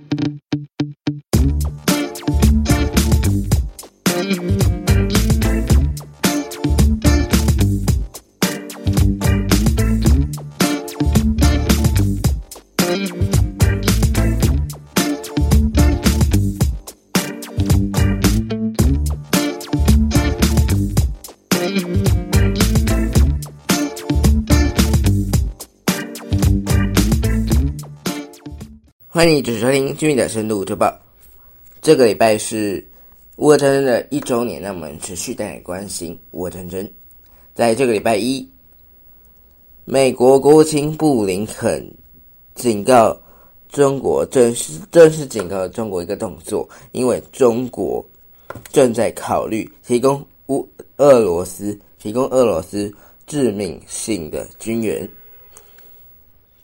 you 欢迎继续收听居民的深度周报。这个礼拜是乌俄战争的一周年，那我们持续带来关心乌俄战争。在这个礼拜一，美国国务卿布林肯警告中国，正式正式警告中国一个动作，因为中国正在考虑提供乌俄罗斯提供俄罗斯致命性的军援，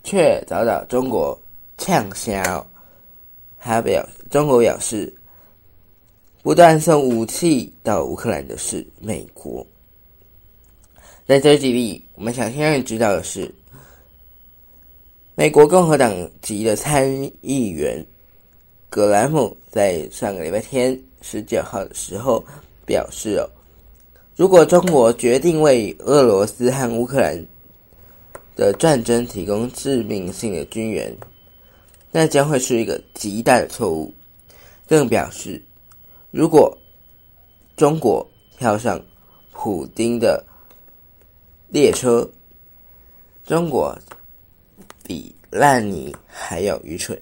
却遭到中国。呛销，他表中国表示，不断送武器到乌克兰的是美国。在这几里，我们想先让你知道的是，美国共和党籍的参议员格兰姆在上个礼拜天十九号的时候表示：哦，如果中国决定为俄罗斯和乌克兰的战争提供致命性的军援，那将会是一个极大的错误。更表示，如果中国跳上普京的列车，中国比烂泥还要愚蠢。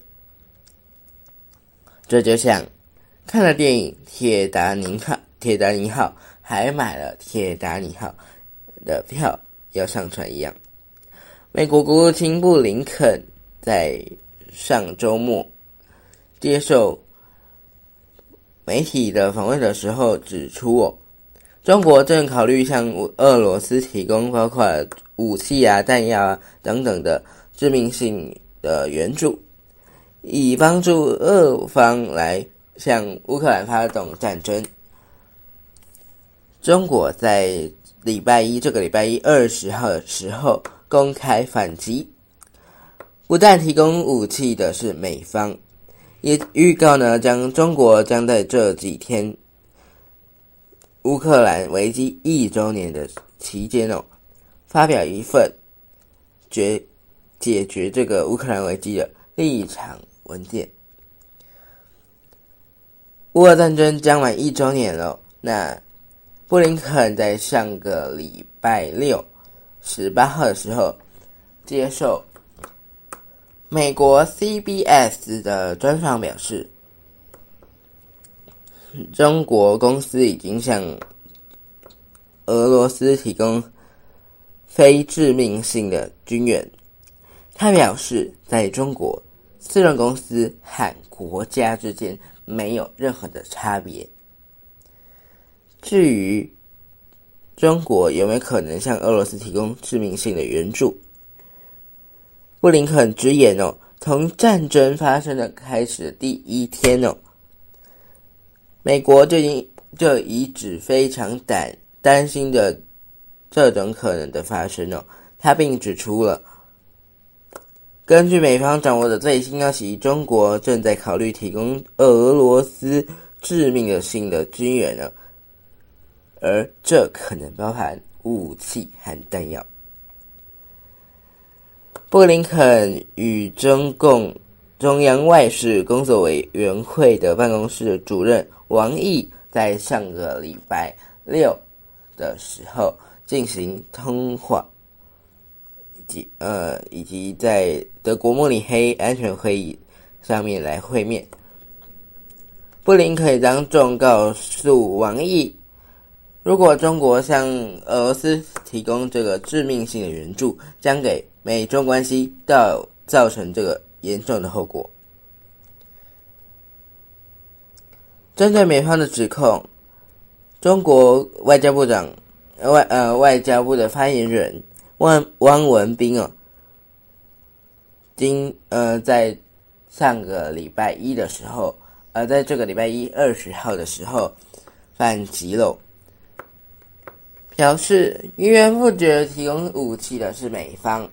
这就像看了电影《铁达尼号》，铁达尼号还买了铁达尼号的票要上船一样。美国国务卿布林肯在。上周末接受媒体的访问的时候指出，哦，中国正考虑向俄罗斯提供包括武器啊、弹药啊等等的致命性的援助，以帮助俄方来向乌克兰发动战争。中国在礼拜一，这个礼拜一二十号的时候公开反击。不但提供武器的是美方，也预告呢，将中国将在这几天乌克兰危机一周年的期间哦，发表一份决解决这个乌克兰危机的立场文件。乌俄战争将满一周年了，那布林肯在上个礼拜六十八号的时候接受。美国 CBS 的专访表示，中国公司已经向俄罗斯提供非致命性的军援。他表示，在中国，私人公司和国家之间没有任何的差别。至于中国有没有可能向俄罗斯提供致命性的援助？布林肯直言哦，从战争发生的开始的第一天哦，美国就已经就已指非常担担心的这种可能的发生哦。他并指出了，根据美方掌握的最新消息，中国正在考虑提供俄罗斯致命的性的军援呢，而这可能包含武器和弹药。布林肯与中共中央外事工作委员会的办公室主任王毅在上个礼拜六的时候进行通话，以及呃，以及在德国慕尼黑安全会议上面来会面。布林肯当众告诉王毅，如果中国向俄罗斯提供这个致命性的援助，将给美中关系到造成这个严重的后果。针对美方的指控，中国外交部长外呃外交部的发言人汪汪文斌哦，今呃在上个礼拜一的时候，呃在这个礼拜一二十号的时候反击了，表示源源不绝提供武器的是美方。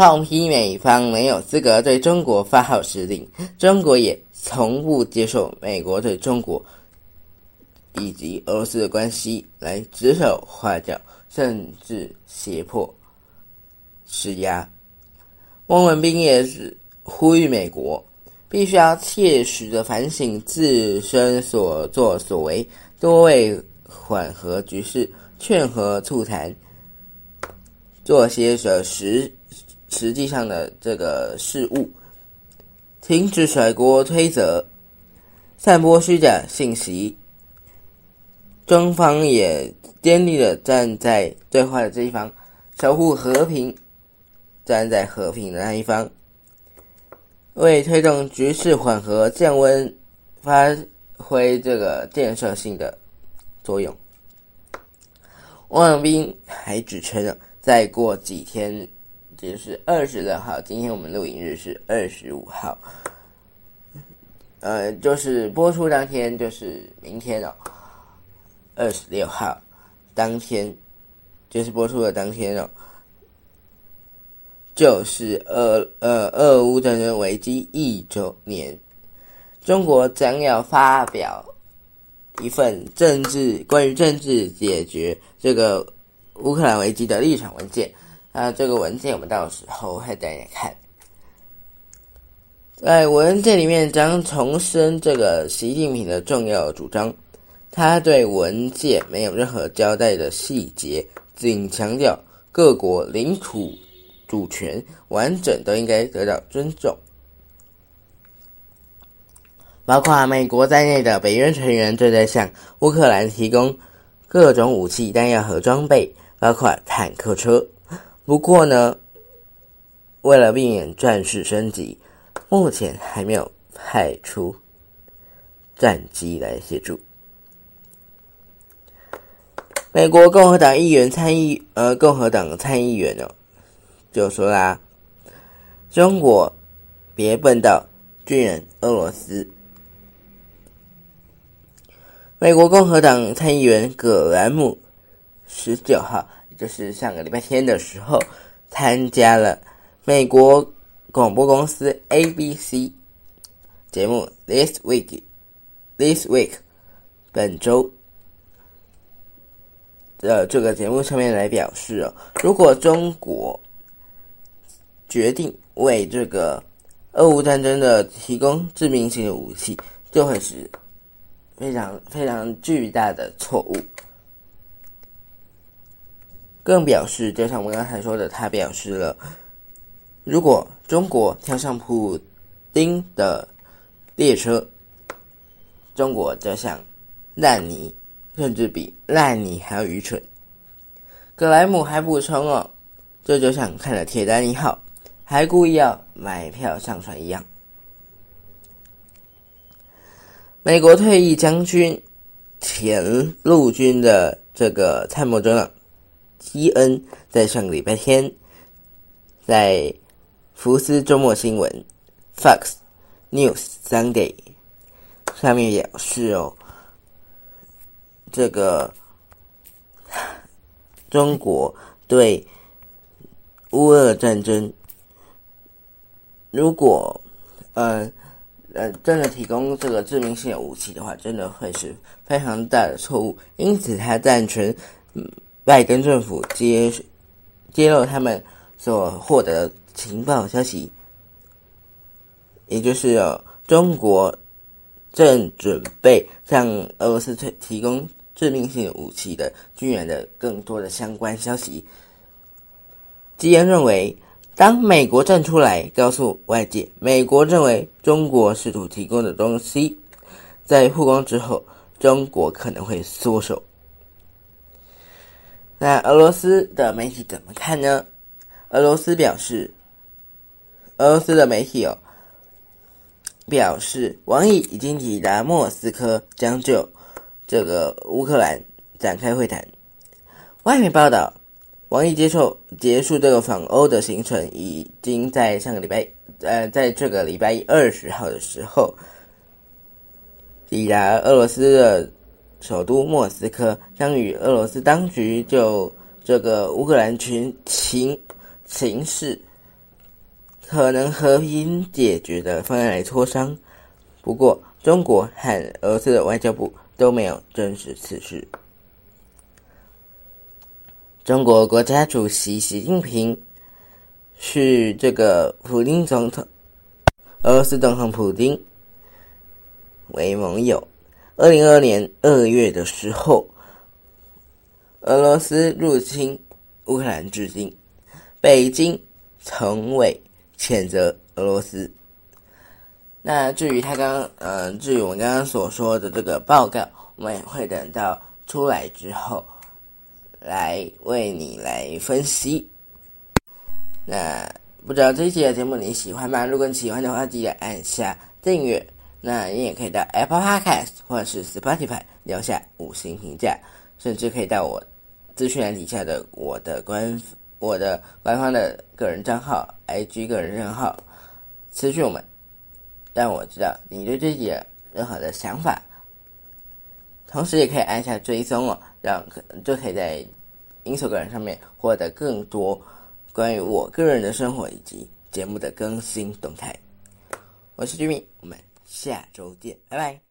痛批美方没有资格对中国发号施令，中国也从不接受美国对中国以及俄罗斯的关系来指手画脚，甚至胁迫施压。汪文斌也是呼吁美国必须要切实的反省自身所作所为，多为缓和局势、劝和促谈做些实实实际上的这个事务，停止甩锅推责、散播虚假信息。中方也坚定的站在对话的这一方，守护和平。站在和平的那一方，为推动局势缓和降温，发挥这个建设性的作用。汪洋斌还指称了，再过几天就是二十六号，今天我们录影日是二十五号，呃，就是播出当天就是明天哦，二十六号当天就是播出的当天哦。就是俄呃俄乌战争危机一周年，中国将要发表一份政治关于政治解决这个乌克兰危机的立场文件。那这个文件我们到时候会带大家看。在文件里面将重申这个习近平的重要主张，他对文件没有任何交代的细节，仅强调各国领土。主权完整都应该得到尊重，包括美国在内的北约成员正在向乌克兰提供各种武器、弹药和装备，包括坦克车。不过呢，为了避免战事升级，目前还没有派出战机来协助。美国共和党议员参议呃，共和党参议员哦。就说啦，中国别笨到军人俄罗斯。美国共和党参议员葛兰姆十九号，就是上个礼拜天的时候，参加了美国广播公司 ABC 节目 This Week This Week 本周的这个节目上面来表示哦，如果中国。决定为这个俄乌战争的提供致命性的武器，就会是非常非常巨大的错误。更表示，就像我刚才说的，他表示了，如果中国跳上普丁的列车，中国就像烂泥，甚至比烂泥还要愚蠢。格莱姆还补充哦，这就像看了《铁达尼号》。还故意要买票上船一样。美国退役将军、前陆军的这个参谋长基恩，在上个礼拜天，在福斯周末新闻 （Fox News Sunday） 上面表示哦，这个中国对乌俄战争。如果，呃，呃，真的提供这个致命性的武器的话，真的会是非常大的错误。因此，他赞成拜登政府揭揭露他们所获得的情报消息，也就是中国正准备向俄罗斯提提供致命性武器的军人的更多的相关消息。基恩认为。当美国站出来告诉外界，美国认为中国试图提供的东西，在曝光之后，中国可能会缩手。那俄罗斯的媒体怎么看呢？俄罗斯表示，俄罗斯的媒体哦，表示王毅已经抵达莫斯科，将就这个乌克兰展开会谈。外媒报道。王毅接受结束这个访欧的行程，已经在上个礼拜，呃，在这个礼拜二十号的时候抵达俄罗斯的首都莫斯科，将与俄罗斯当局就这个乌克兰群情情势可能和平解决的方案来磋商。不过，中国和俄罗斯的外交部都没有证实此事。中国国家主席习近平是这个普京总统，俄罗斯总统普京为盟友。二零二二年二月的时候，俄罗斯入侵乌克兰至今，北京从未谴责俄罗斯。那至于他刚，嗯，至于我刚刚所说的这个报告，我们也会等到出来之后。来为你来分析。那不知道这一期的节目你喜欢吗？如果你喜欢的话，记得按下订阅。那你也可以到 Apple Podcast 或者是 Spotify 留下五星评价，甚至可以到我资讯栏底下的我的官我的官方的个人账号 IG 个人账号私讯我们，让我知道你对自己的任何的想法。同时也可以按下追踪哦，让就可以在 Instagram 上面获得更多关于我个人的生活以及节目的更新动态。我是居民，我们下周见，拜拜。